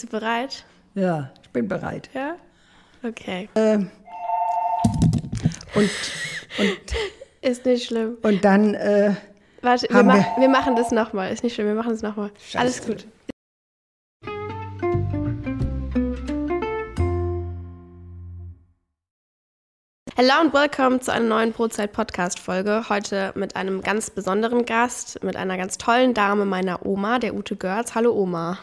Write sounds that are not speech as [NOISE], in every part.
Bist du bereit? Ja, ich bin bereit. Ja? Okay. Ähm, und, und, [LAUGHS] Ist nicht schlimm. und dann, äh, Warte, wir, ma wir- wir machen das nochmal. Ist nicht schlimm, wir machen das nochmal. Alles gut. Hello und welcome zu einer neuen Brotzeit-Podcast-Folge. Heute mit einem ganz besonderen Gast, mit einer ganz tollen Dame meiner Oma, der Ute Görz. Hallo Oma.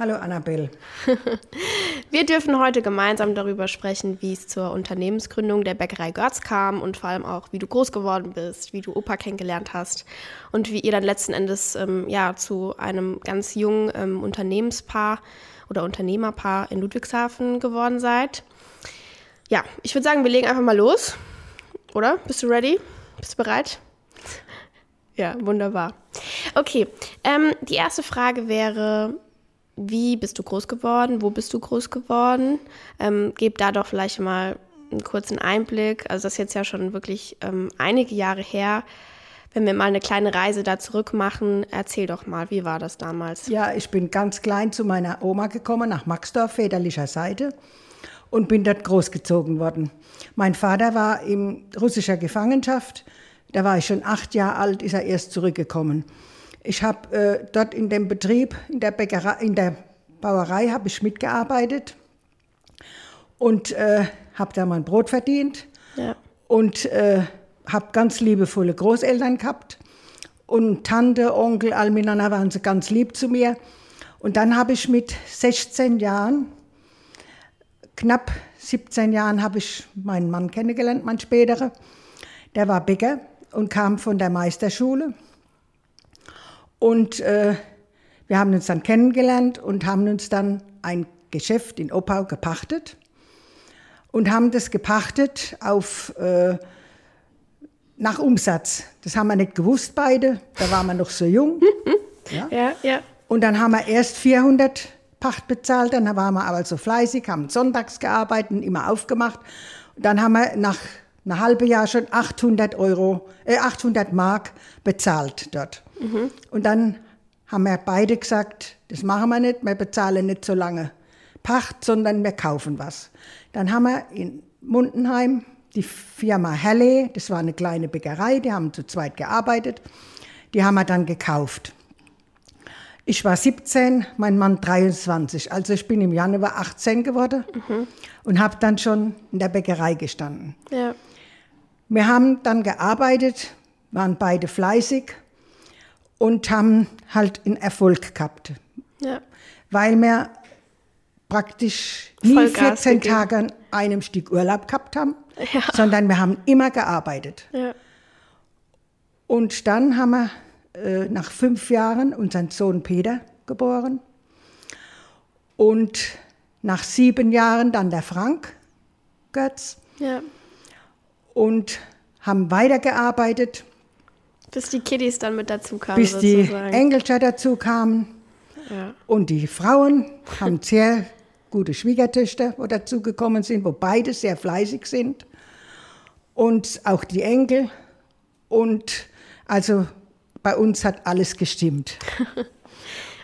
Hallo Annabelle. [LAUGHS] Wir dürfen heute gemeinsam darüber sprechen, wie es zur Unternehmensgründung der Bäckerei Görz kam und vor allem auch, wie du groß geworden bist, wie du Opa kennengelernt hast und wie ihr dann letzten Endes ähm, ja, zu einem ganz jungen ähm, Unternehmenspaar oder Unternehmerpaar in Ludwigshafen geworden seid. Ja, ich würde sagen, wir legen einfach mal los. Oder? Bist du ready? Bist du bereit? Ja, wunderbar. Okay, ähm, die erste Frage wäre, wie bist du groß geworden? Wo bist du groß geworden? Ähm, gib da doch vielleicht mal einen kurzen Einblick. Also das ist jetzt ja schon wirklich ähm, einige Jahre her. Wenn wir mal eine kleine Reise da zurück machen, erzähl doch mal, wie war das damals? Ja, ich bin ganz klein zu meiner Oma gekommen, nach Maxdorf, väterlicher Seite, und bin dort großgezogen worden. Mein Vater war in russischer Gefangenschaft. Da war ich schon acht Jahre alt, ist er erst zurückgekommen. Ich habe äh, dort in dem Betrieb, in der Bäckerei, in der Bauerei, habe ich mitgearbeitet und äh, habe da mein Brot verdient Ja. und äh, habe ganz liebevolle Großeltern gehabt. Und Tante, Onkel, all miteinander waren sie ganz lieb zu mir. Und dann habe ich mit 16 Jahren, knapp 17 Jahren, habe ich meinen Mann kennengelernt, mein späterer. Der war Bäcker und kam von der Meisterschule. Und äh, wir haben uns dann kennengelernt und haben uns dann ein Geschäft in Oppau gepachtet und haben das gepachtet auf äh, nach Umsatz. Das haben wir nicht gewusst beide, da waren wir noch so jung. [LAUGHS] Ja. Ja, ja. Und dann haben wir erst 400 Pacht bezahlt, dann waren wir aber so fleißig, haben sonntags gearbeitet, und immer aufgemacht. Und dann haben wir nach einem halben Jahr schon 800 Euro, äh, 800 Mark bezahlt dort. Und dann haben wir beide gesagt, das machen wir nicht, wir bezahlen nicht so lange Pacht, sondern wir kaufen was. Dann haben wir in Mundenheim die Firma Halle, das war eine kleine Bäckerei, die haben zu zweit gearbeitet, die haben wir dann gekauft. Ich war 17, mein Mann 23. Also ich bin im Januar 18 geworden und habe dann schon in der Bäckerei gestanden. ja. Wir haben dann gearbeitet, waren beide fleißig und haben halt einen Erfolg gehabt, ja. weil wir praktisch nie Vollgas 14 gegeben. Tage an einem Stück Urlaub gehabt haben, sondern wir haben immer gearbeitet. ja. Und dann haben wir äh, nach fünf Jahren unseren Sohn Peter geboren. Und nach sieben Jahren dann der Frank Götz. ja. Und haben weitergearbeitet, Bis die Kiddies dann mit dazu kamen. bis die sozusagen. Engelscher dazu kamen. Ja. Und die Frauen haben sehr gute Schwiegertöchter, wo dazugekommen sind, wo beide sehr fleißig sind. Und auch die Enkel. Und also bei uns hat alles gestimmt. [LAUGHS]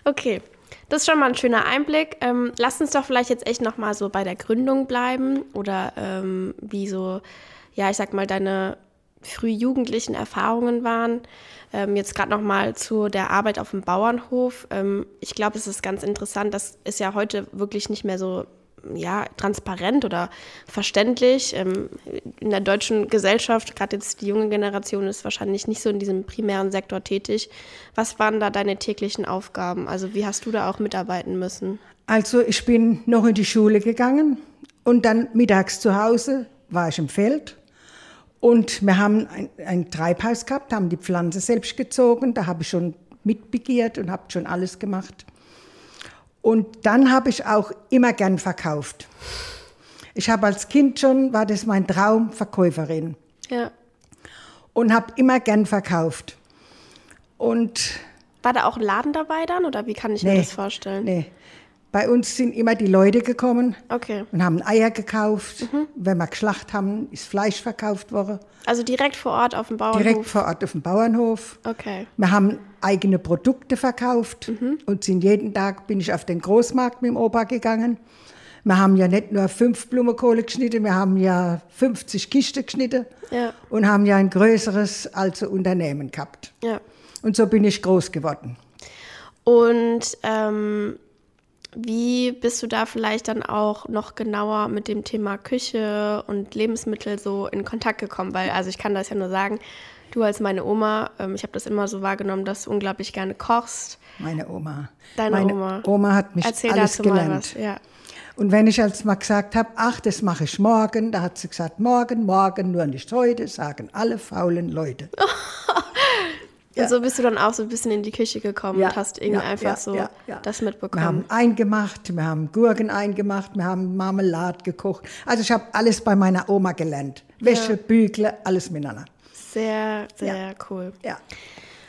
Okay, das ist schon mal ein schöner Einblick. Ähm, lass uns doch vielleicht jetzt echt noch mal so bei der Gründung bleiben oder ähm, wie so, ja, ich sag mal, deine frühjugendlichen Erfahrungen waren. Ähm, jetzt gerade noch mal zu der Arbeit auf dem Bauernhof. Ähm, ich glaube, es ist ganz interessant. Das ist ja heute wirklich nicht mehr so ja, transparent oder verständlich. Ähm, in der deutschen Gesellschaft, gerade jetzt die junge Generation, ist wahrscheinlich nicht so in diesem primären Sektor tätig. Was waren da deine täglichen Aufgaben? Also wie hast du da auch mitarbeiten müssen? Also ich bin noch in die Schule gegangen und dann mittags zu Hause war ich im Feld. Und wir haben ein, ein Treibhaus gehabt, haben die Pflanze selbst gezogen. Da habe ich schon mitbegiert und habe schon alles gemacht. Und dann habe ich auch immer gern verkauft. Ich habe als Kind schon, war das mein Traum, Verkäuferin. Ja. Und habe immer gern verkauft. Und War da auch ein Laden dabei dann oder wie kann ich mir Nee. das vorstellen? Nee. Bei uns sind immer die Leute gekommen Okay. und haben Eier gekauft. Mhm. Wenn wir geschlacht haben, ist Fleisch verkauft worden. Also direkt vor Ort auf dem Bauernhof. Direkt vor Ort auf dem Bauernhof. Okay. Wir haben eigene Produkte verkauft Mhm. und sind jeden Tag bin ich auf den Großmarkt mit dem Opa gegangen. Wir haben ja nicht nur fünf Blumenkohle geschnitten, wir haben ja 50 Kisten geschnitten Ja. und haben ja ein größeres also Unternehmen gehabt. Ja. Und so bin ich groß geworden. Und ähm, wie bist du da vielleicht dann auch noch genauer mit dem Thema Küche und Lebensmittel so in Kontakt gekommen? Weil, also ich kann das ja nur sagen, du als meine Oma, ähm, ich habe das immer so wahrgenommen, dass du unglaublich gerne kochst. Meine Oma. Deine Meine Oma. Oma hat mich Erzähl alles gelernt. Ja. Und wenn ich als mal gesagt habe, ach, das mache ich morgen, da hat sie gesagt, morgen, morgen, nur nicht heute, sagen alle faulen Leute. [LAUGHS] Und so bist du dann auch so ein bisschen in die Küche gekommen Ja, und hast irgendwie ja, einfach ja, so ja, ja. das Wir mitbekommen. haben eingemacht, wir haben Gurken eingemacht, wir haben Marmelade gekocht. Also ich habe alles bei meiner Oma gelernt. Wäsche, Bügle, alles miteinander. Sehr, sehr cool. Ja.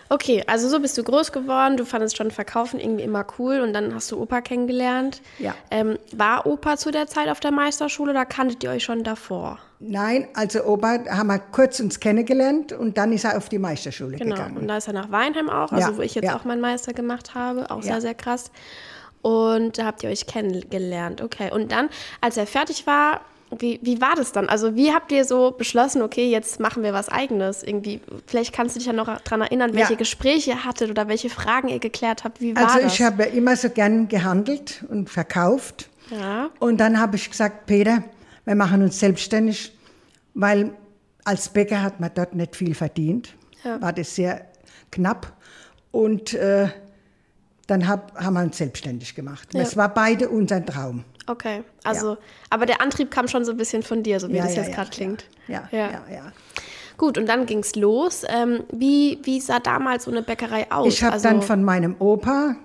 Okay, also so bist du groß geworden, du fandest schon Verkaufen irgendwie immer cool und dann hast du Opa kennengelernt. Ja. Ähm, war Opa zu der Zeit auf der Meisterschule oder kanntet ihr euch schon davor? Nein, also Opa haben wir kurz uns kennengelernt und dann ist er auf die Meisterschule Genau. gegangen. Und da ist er nach Weinheim auch, also Ja, wo ich jetzt ja. auch meinen Meister gemacht habe, auch Ja. sehr, sehr krass. Und da habt ihr euch kennengelernt, okay. Und dann, als er fertig war, wie, wie war das dann? Also wie habt ihr so beschlossen, okay, jetzt machen wir was Eigenes? Irgendwie, vielleicht kannst du dich ja noch daran erinnern, welche Ja. Gespräche ihr hattet oder welche Fragen ihr geklärt habt. Wie war Also das? ich habe ja immer so gern gehandelt und verkauft. ja. Und dann habe ich gesagt, Peter, wir machen uns selbstständig, weil als Bäcker hat man dort nicht viel verdient. Ja. War das sehr knapp. Und äh, dann hab, haben wir uns selbstständig gemacht. Ja. Es war beide unser Traum. Okay, also, aber der Antrieb kam schon so ein bisschen von dir, so wie Ja, das ja, jetzt ja, gerade ja. klingt. Ja, Ja. ja, ja. Gut, und dann ging's los. Ähm, wie, wie sah damals so eine Bäckerei aus? Ich habe also, dann von meinem Opa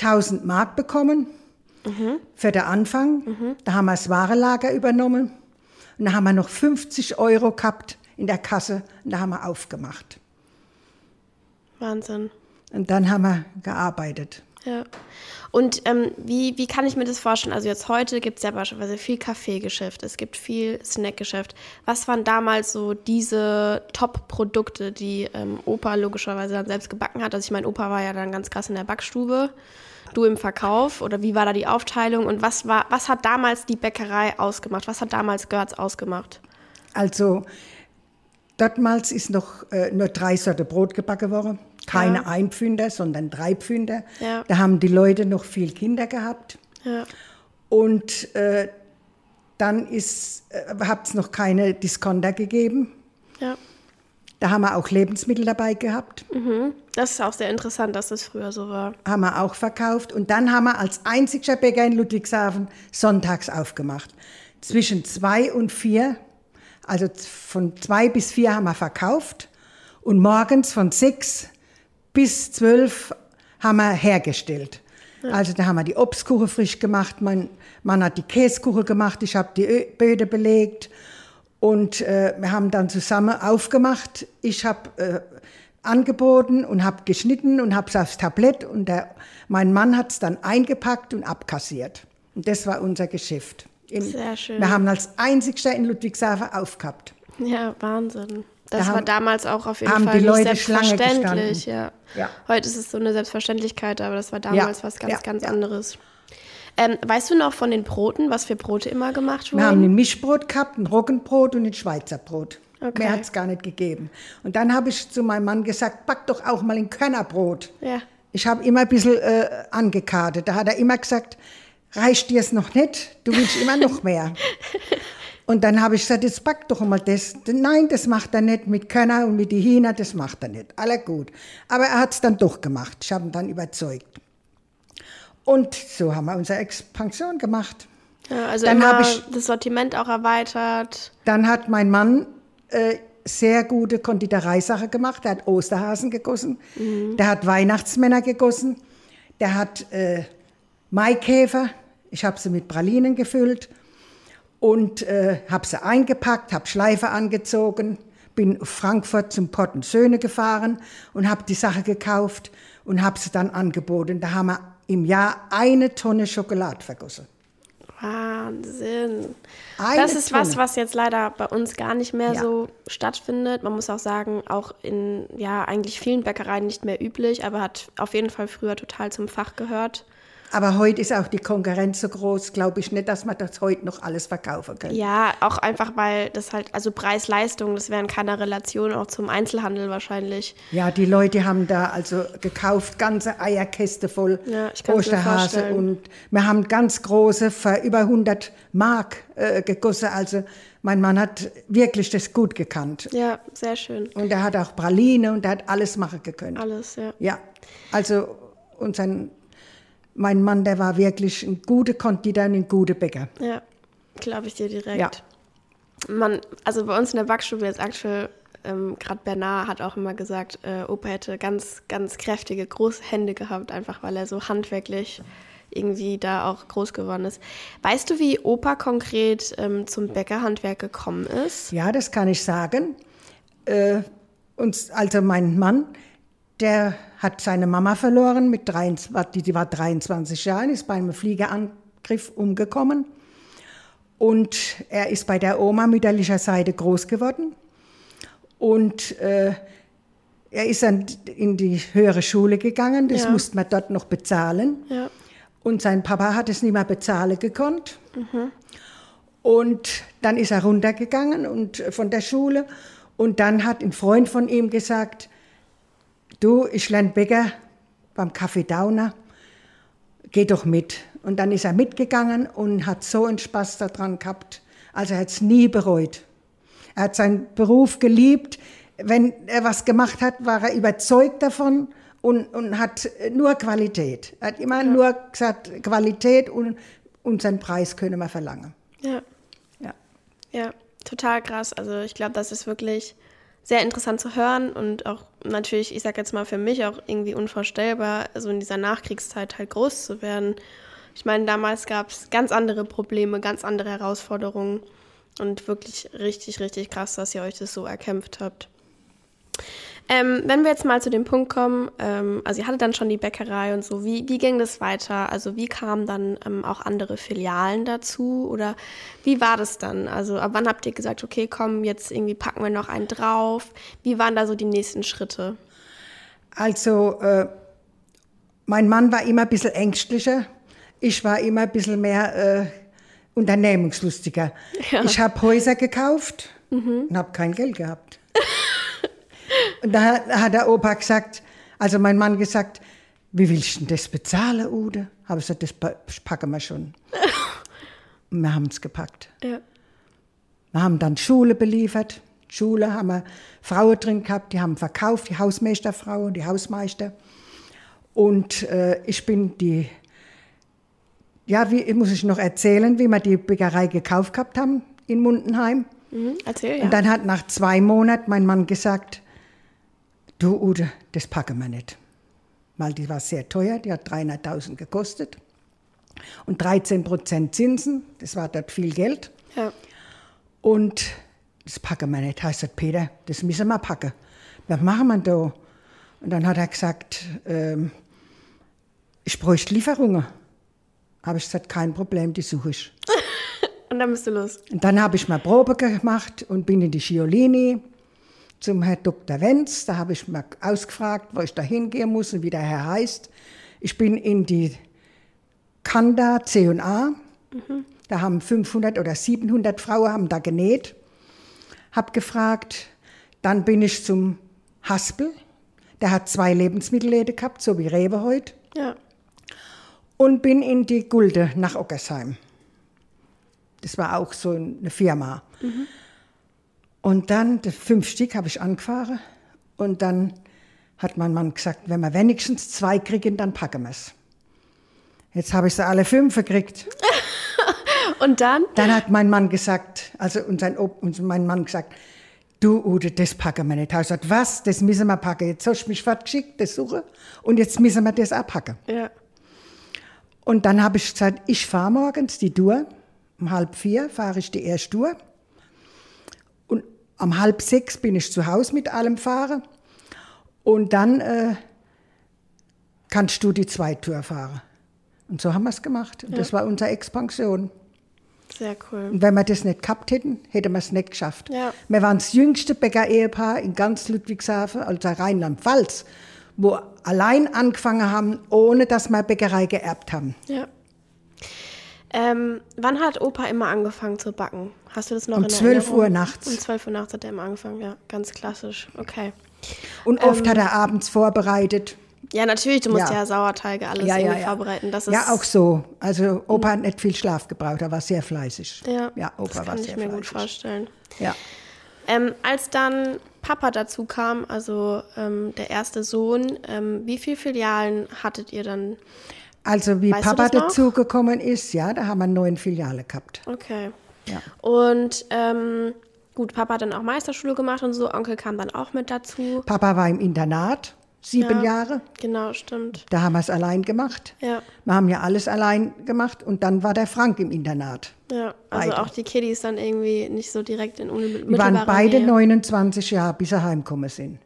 1000 Mark bekommen Mhm. für den Anfang. Da haben wir das Warelager übernommen. Und da haben wir noch 50 Euro gehabt in der Kasse und da haben wir aufgemacht. Wahnsinn. Und dann haben wir gearbeitet. Ja. Und ähm, wie, wie kann ich mir das vorstellen? Also jetzt heute gibt es ja beispielsweise viel Kaffeegeschäft, es gibt viel Snackgeschäft. Was waren damals so diese Top-Produkte, die ähm, Opa logischerweise dann selbst gebacken hat? Also ich meine, Opa war ja dann ganz krass in der Backstube, du im Verkauf oder wie war da die Aufteilung und was war, was hat damals die Bäckerei ausgemacht? Was hat damals Görz ausgemacht? Also, dortmals ist noch äh, nur drei Sorten Brot gebacken worden. Keine Ja. Einpfünder, sondern drei Pfünder. Ja. Da haben die Leute noch viel Kinder gehabt. Ja. Und äh, dann äh, hat es noch keine Discounter gegeben. Ja. Da haben wir auch Lebensmittel dabei gehabt, Das ist auch sehr interessant, dass das früher so war. haben wir auch verkauft. Und dann haben wir als einziger Bäcker in Ludwigshafen sonntags aufgemacht. Zwischen zwei und vier, also von zwei bis vier haben wir verkauft. Und morgens von sechs bis zwölf haben wir hergestellt. Also da haben wir die Obstkuchen frisch gemacht, mein Mann hat die Käsekuchen gemacht, ich habe die Ö- Böde belegt. Und äh, wir haben dann zusammen aufgemacht. Ich habe äh, angeboten und habe geschnitten und habe es aufs Tablett und der, mein Mann hat es dann eingepackt und abkassiert. Und das war unser Geschäft. In, Sehr schön. Wir haben als einzigster in Ludwigshafen aufgehabt. Ja, Wahnsinn. Das Da war haben- damals auch auf jeden haben Fall die nicht Leute Schlange selbstverständlich. Ja. Ja. Heute ist es so eine Selbstverständlichkeit, aber das war damals Ja, was ganz, ja, ganz anderes. Ähm, weißt du noch von den Broten, was für Brote immer gemacht wurden? Wir haben ein Mischbrot gehabt, ein Roggenbrot und ein Schweizer Brot. Okay. Mehr hat es gar nicht gegeben. Und dann habe ich zu meinem Mann gesagt, back doch auch mal ein Körnerbrot. Ja. Ich habe immer ein bisschen äh, angekartet. Da hat er immer gesagt, reicht dir es noch nicht? Du willst immer noch mehr. [LAUGHS] Und dann habe ich gesagt, jetzt back doch mal das. Nein, das macht er nicht mit Körner und mit die Hühner, das macht er nicht. Aller gut. Aber er hat es dann doch gemacht. Ich habe ihn dann überzeugt. Und so haben wir unsere Expansion gemacht. ja also Dann immer hab ich- das Sortiment auch erweitert. Dann hat mein Mann äh, sehr gute Konditoreisache gemacht. Der hat Osterhasen gegossen, der hat Weihnachtsmänner gegossen, der hat äh, Maikäfer. Ich habe sie mit Pralinen gefüllt und äh, habe sie eingepackt, habe Schleife angezogen, bin auf Frankfurt zum Potten Söhne gefahren und habe die Sache gekauft und habe sie dann angeboten. Da haben wir im Jahr eine Tonne Schokolade vergossen. Wahnsinn. Eine das ist was, Tonne. was jetzt leider bei uns gar nicht mehr Ja. so stattfindet. Man muss auch sagen, auch in ja eigentlich vielen Bäckereien nicht mehr üblich, aber hat auf jeden Fall früher total zum Fach gehört. Aber heute ist auch die Konkurrenz so groß, glaube ich nicht, dass man das heute noch alles verkaufen kann. Ja, auch einfach, weil das halt, also Preis-Leistung, das wäre in keiner Relation auch zum Einzelhandel wahrscheinlich. Ja, die Leute haben da also gekauft, ganze Eierkäste voll Ja, Osterhase und wir haben ganz große für über 100 Mark äh, gegossen. Also mein Mann hat wirklich das gut gekannt. Ja, sehr schön. Und er hat auch Praline und er hat alles machen können. Alles, ja. Ja, also und sein, mein Mann, der war wirklich ein guter Konditor und ein guter Bäcker. Ja, glaube ich dir direkt. Ja. Man, also bei uns in der Backstube jetzt aktuell, ähm, gerade Bernard hat auch immer gesagt, äh, Opa hätte ganz, ganz kräftige, große Hände gehabt, einfach weil er so handwerklich irgendwie da auch groß geworden ist. Weißt du, wie Opa konkret ähm, zum Bäckerhandwerk gekommen ist? Ja, das kann ich sagen. Äh, uns, also mein Mann, der hat seine Mama verloren, mit 23, die, war 23 Jahre, ist bei einem Fliegerangriff umgekommen. Und er ist bei der Oma mütterlicher Seite groß geworden. Und äh, er ist dann in die höhere Schule gegangen, das Ja. musste man dort noch bezahlen. Ja. Und sein Papa hat es nicht mehr bezahlen gekonnt. Und dann ist er runtergegangen und äh, von der Schule. Und dann hat ein Freund von ihm gesagt, du, ich lerne Bäcker beim Café Dauner, geh doch mit. Und dann ist er mitgegangen und hat so einen Spaß daran gehabt. Also er hat es nie bereut. Er hat seinen Beruf geliebt. Wenn er was gemacht hat, war er überzeugt davon und, und hat nur Qualität. Er hat immer nur gesagt, Qualität und, und seinen Preis können wir verlangen. Ja. Ja. Ja, total krass. Also ich glaube, das ist wirklich sehr interessant zu hören und auch natürlich, ich sag jetzt mal für mich auch irgendwie unvorstellbar, so in dieser Nachkriegszeit halt groß zu werden. Ich meine, damals gab es ganz andere Probleme, ganz andere Herausforderungen und wirklich richtig, richtig krass, dass ihr euch das so erkämpft habt. Ähm, wenn wir jetzt mal zu dem Punkt kommen, ähm, also ihr hattet dann schon die Bäckerei und so, wie, wie ging das weiter? Also wie kamen dann ähm, auch andere Filialen dazu oder wie war das dann? Also ab wann habt ihr gesagt, okay, komm, jetzt irgendwie packen wir noch einen drauf? Wie waren da so die nächsten Schritte? Also, äh, mein Mann war immer ein bisschen ängstlicher. Ich war immer ein bisschen mehr äh, unternehmungslustiger. Ja. Ich habe Häuser gekauft und habe kein Geld gehabt. Und da hat- der Opa gesagt, also mein Mann gesagt, wie willst du denn das bezahlen, Ude? Habe ich gesagt, das pa- das packen wir schon. [LAUGHS] und wir haben es gepackt. Ja. Wir haben dann Schule beliefert. Schule haben wir Frauen drin gehabt, die haben verkauft, die Hausmeisterfrau, die Hausmeister. Und äh, ich bin die, ja, wie muss ich noch erzählen, wie wir die Bäckerei gekauft gehabt haben in Mundenheim. Mhm, erzähl, ja. Und dann hat nach zwei Monaten mein Mann gesagt, du Ude, das packen wir nicht. Weil die war sehr teuer, die hat 300.000 gekostet. Und 13 Prozent Zinsen, das war dort viel Geld. ja. Und das packen wir nicht. Heißt gesagt, Peter, das müssen wir packen. Was machen wir da? Und dann hat er gesagt, ähm, ich bräuchte Lieferungen. Habe ich gesagt, kein Problem, die suche ich. [LAUGHS] Und dann bist du los. Und dann habe ich mal Probe gemacht und bin in die Schiolini zum Herr Dr. Wenz. Da habe ich mal ausgefragt, wo ich da hingehen muss und wie der Herr heißt. Ich bin in die Kanda C&A. Da haben 500 oder 700 Frauen haben da genäht. Hab gefragt. Dann bin ich zum Haspel. Der hat zwei Lebensmittelläden gehabt, so wie Rewe heute. Ja. Und bin in die Gulde nach Ockersheim. Das war auch so eine Firma. Und dann, fünf Stück habe ich angefahren. Und dann hat mein Mann gesagt, wenn wir wenigstens zwei kriegen, dann packen wir es. Jetzt habe ich sie alle fünf gekriegt. [LAUGHS] Und dann? Dann hat mein Mann gesagt, also und sein Ob und mein Mann gesagt, du Ute, das packen wir nicht. Hat gesagt, was, das müssen wir packen. Jetzt hast du mich fortgeschickt, das suche, und jetzt müssen wir das abpacken. Ja. Und dann habe ich gesagt, ich fahre morgens die Tour. Um halb vier fahre ich die erste Tour. Um halb sechs bin ich zu Hause mit allem fahren. Und dann äh, kannst du die zweite Tour fahren. Und so haben wir es gemacht. Und das war unsere Expansion. Sehr cool. Und wenn wir das nicht gehabt hätten, hätten wir es nicht geschafft. Ja. Wir waren das jüngste Bäcker-Ehepaar in ganz Ludwigshafen, also Rheinland-Pfalz, wo allein angefangen haben, ohne dass wir Bäckerei geerbt haben. Ja. Ähm, wann hat Opa immer angefangen zu backen? Hast du das noch Um in 12 Erinnerung? Uhr nachts. Um 12 Uhr nachts hat er immer angefangen, ja. Ganz klassisch. Okay. Und oft hat er abends vorbereitet. Ja, natürlich, du musst ja, Ja. Sauerteige, alles Ja, ja, vorbereiten. Das ist, Ja, auch so. Also Opa hat nicht viel Schlaf gebraucht, er war sehr fleißig. Ja, ja Opa das war kann sehr ich mir gut fleißig. vorstellen. Ja. Ähm, als dann Papa dazu kam, also ähm, der erste Sohn, ähm, wie viele Filialen hattet ihr dann? Also wie Weißt Papa dazugekommen ist, ja, da haben wir neun Filiale gehabt. Okay. Ja. Und ähm, gut, Papa hat dann auch Meisterschule gemacht und so, Onkel kam dann auch mit dazu. Papa war im Internat, sieben Ja. Jahre. Genau, stimmt. Da haben wir es allein gemacht. Ja, Wir haben ja alles allein gemacht und dann war der Frank im Internat. ja. Also Beide. auch die Kiddies dann irgendwie nicht so direkt in Die unmittelbarer waren beide Nähe. 29 Jahre, bis sie heimgekommen sind.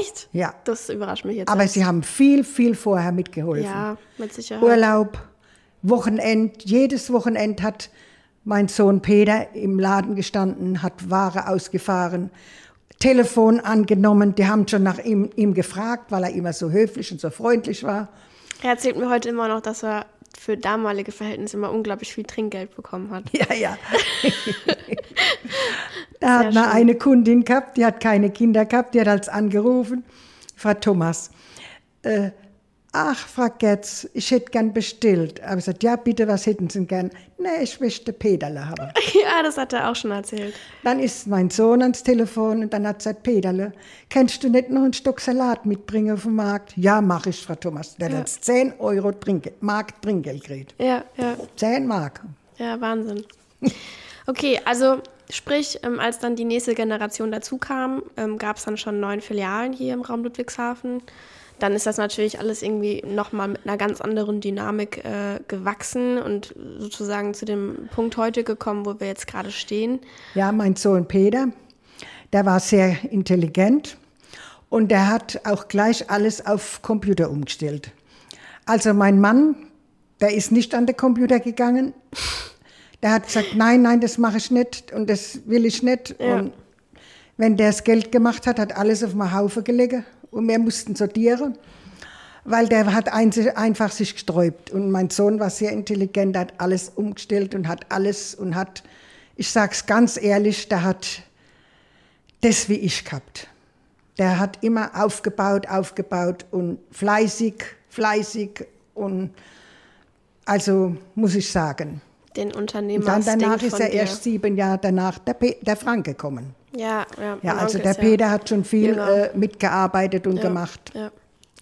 Echt? Ja. Das überrascht mich jetzt. Aber sie haben viel, viel vorher mitgeholfen. Ja, mit Sicherheit. Urlaub, Wochenend, jedes Wochenend hat mein Sohn Peter im Laden gestanden, hat Ware ausgefahren, Telefon angenommen. Die haben schon nach ihm, ihm gefragt, weil er immer so höflich und so freundlich war. Er erzählt mir heute immer noch, dass er für damalige Verhältnisse immer unglaublich viel Trinkgeld bekommen hat. Ja, ja. [LAUGHS] da hat man eine Kundin gehabt, die hat keine Kinder gehabt, die hat als angerufen, Frau Thomas. Äh, ach, Frau Getz, ich hätte gern bestellt. Aber ich gesagt, ja, bitte, was hätten Sie gern? Nee, ich möchte Peterle haben. [LAUGHS] ja, das hat er auch schon erzählt. Dann ist mein Sohn ans Telefon und dann hat er gesagt, Peterle, kannst du nicht noch einen Stock Salat mitbringen auf den Markt? Ja, mache ich, Frau Thomas. Der hat jetzt 10 Euro Trinkgeld, Mark Trinkgeld gekriegt. Ja, ja. 10 Mark. Ja, Wahnsinn. [LAUGHS] Okay, also sprich, ähm, als dann die nächste Generation dazu kam, ähm, gab es dann schon neun Filialen hier im Raum Ludwigshafen. Dann ist das natürlich alles irgendwie nochmal mit einer ganz anderen Dynamik äh, gewachsen und sozusagen zu dem Punkt heute gekommen, wo wir jetzt gerade stehen. Ja, mein Sohn Peter, der war sehr intelligent und der hat auch gleich alles auf Computer umgestellt. Also mein Mann, der ist nicht an den Computer gegangen. Der hat gesagt, nein, nein, das mache ich nicht und das will ich nicht. Ja. Und wenn der das Geld gemacht hat, hat alles auf den Haufen gelegen und wir mussten sortieren, weil der hat einfach sich gesträubt. Und mein Sohn war sehr intelligent, hat alles umgestellt und hat alles und hat, ich sag's ganz ehrlich, der hat das wie ich gehabt. Der hat immer aufgebaut, aufgebaut und fleißig, fleißig und also muss ich sagen. Den Unternehmer. dann danach ist er erst sieben Jahre danach der, Pe der Frank gekommen. Ja, ja. Ja, also der Peter hat schon viel jünger. äh, mitgearbeitet und ja, gemacht, Ja.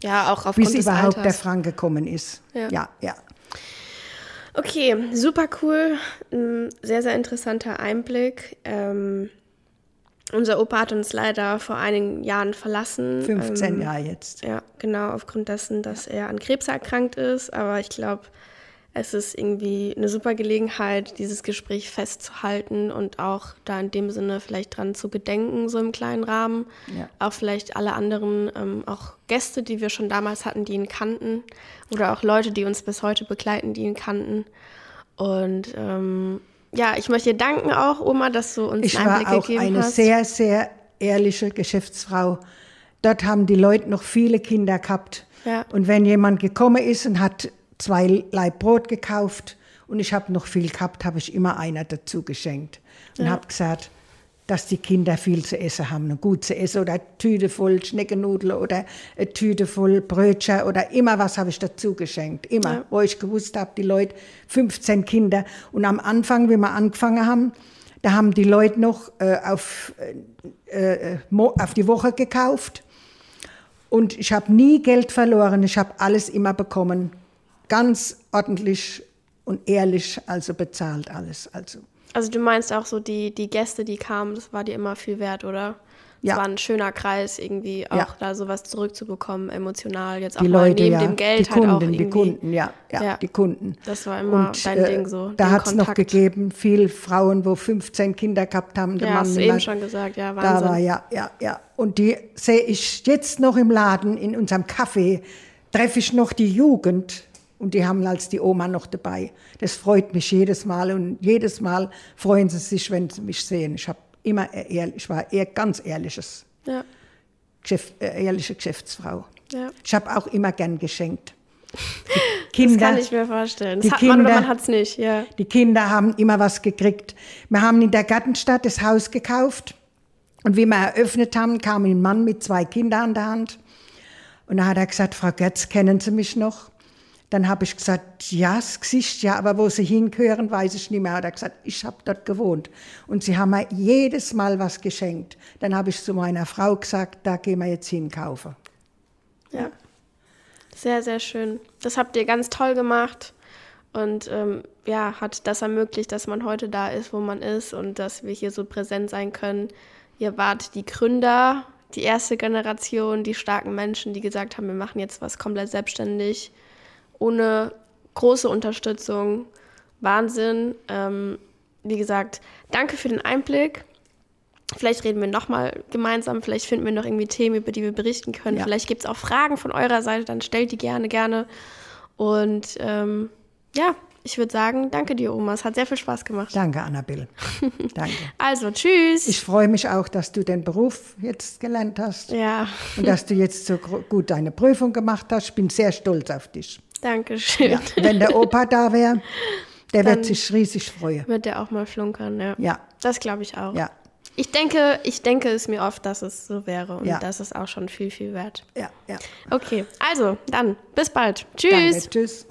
ja, auch aufgrund bis des überhaupt der Alters. Frank gekommen ist. Ja. ja. ja. Okay, super cool. Ein sehr, sehr interessanter Einblick. Ähm, unser Opa hat uns leider vor einigen Jahren verlassen. 15 ähm, Jahre jetzt. Ja, genau, aufgrund dessen, dass er an Krebs erkrankt ist. Aber ich glaube, es ist irgendwie eine super Gelegenheit, dieses Gespräch festzuhalten und auch da in dem Sinne vielleicht dran zu gedenken, so im kleinen Rahmen. Ja. Auch vielleicht alle anderen, ähm, auch Gäste, die wir schon damals hatten, die ihn kannten. Oder auch Leute, die uns bis heute begleiten, die ihn kannten. Und ähm, ja, ich möchte dir danken auch, Oma, dass du uns Ich einen Einblick war auch gegeben eine hast. sehr, sehr ehrliche Geschäftsfrau. Dort haben die Leute noch viele Kinder gehabt. Ja. Und wenn jemand gekommen ist und hat zwei Laib Brot gekauft und ich habe noch viel gehabt, habe ich immer einer dazu geschenkt und habe gesagt, dass die Kinder viel zu essen haben, und gut zu essen oder eine Tüte voll Schneckennudeln oder eine Tüte voll Brötchen oder immer was habe ich dazu geschenkt. Immer, Ja. wo ich gewusst habe, die Leute, 15 Kinder. Und am Anfang, wie wir angefangen haben, da haben die Leute noch äh, auf, äh, äh, auf die Woche gekauft. Und ich habe nie Geld verloren. Ich habe alles immer bekommen. Ganz ordentlich und ehrlich, also bezahlt alles. Also Also du meinst auch so, die, die Gäste, die kamen, das war dir immer viel wert, oder? Es Ja. war ein schöner Kreis, irgendwie auch Ja. da sowas zurückzubekommen, emotional. Jetzt auch die mal Leute, neben ja, dem Geld die halt Kunden, auch irgendwie. die Kunden, ja, ja, die Kunden. Das war immer dein Ding so, Da hat es noch gegeben, viele Frauen, wo 15 Kinder gehabt haben. Der Ja, Mann hast du eben schon gesagt, ja, Da Wahnsinn. war ja, ja, ja. Und die sehe ich jetzt noch im Laden, in unserem Café, treffe ich noch die Jugend Und die haben als die Oma noch dabei. Das freut mich jedes Mal und jedes Mal freuen sie sich, wenn sie mich sehen. Ich, hab immer ehrlich, ich war eher ganz ehrliches, Ja. Geschäft, äh, ehrliche Geschäftsfrau. Ja. Ich habe auch immer gern geschenkt. Die Das Kinder, kann ich mir vorstellen. Das die hat man oder Kinder- man hat es nicht, ja. die Kinder haben immer was gekriegt. Wir haben in der Gartenstadt das Haus gekauft. Und wie wir eröffnet haben, kam ein Mann mit zwei Kindern an der Hand. Und dann hat er gesagt, Frau Götz, kennen Sie mich noch? Dann habe ich gesagt, ja, das Gesicht, ja, aber wo Sie hingehören, weiß ich nicht mehr. Hat er gesagt, ich habe dort gewohnt. Und Sie haben mir jedes Mal was geschenkt. Dann habe ich zu meiner Frau gesagt, da gehen wir jetzt hinkaufen. Ja. Sehr, sehr schön. Das habt ihr ganz toll gemacht und ähm, ja, hat das ermöglicht, dass man heute da ist, wo man ist und dass wir hier so präsent sein können. Ihr wart die Gründer, die erste Generation, die starken Menschen, die gesagt haben, wir machen jetzt was komplett selbstständig, ohne große Unterstützung. Wahnsinn. Ähm, wie gesagt, danke für den Einblick. Vielleicht reden wir nochmal gemeinsam, vielleicht finden wir noch irgendwie Themen, über die wir berichten können. Ja. Vielleicht gibt es auch Fragen von eurer Seite, dann stellt die gerne, gerne. Und ähm, ja, ich würde sagen, danke dir, Oma. Es hat sehr viel Spaß gemacht. Danke, Annabelle. [LAUGHS] Danke. Also, tschüss. Ich freue mich auch, dass du den Beruf jetzt gelernt hast. ja, Und dass du jetzt so gut deine Prüfung gemacht hast. Ich bin sehr stolz auf dich. Danke schön. Ja. Wenn der Opa da wäre, der Dann- wird sich riesig freuen. Wird der auch mal flunkern, ja. Ja, Das glaube ich auch. ja, Ich denke, ich denke es mir oft, dass es so wäre und Ja. das ist auch schon viel, viel wert. ja, ja. Okay, also dann bis bald. Tschüss. Danke, tschüss.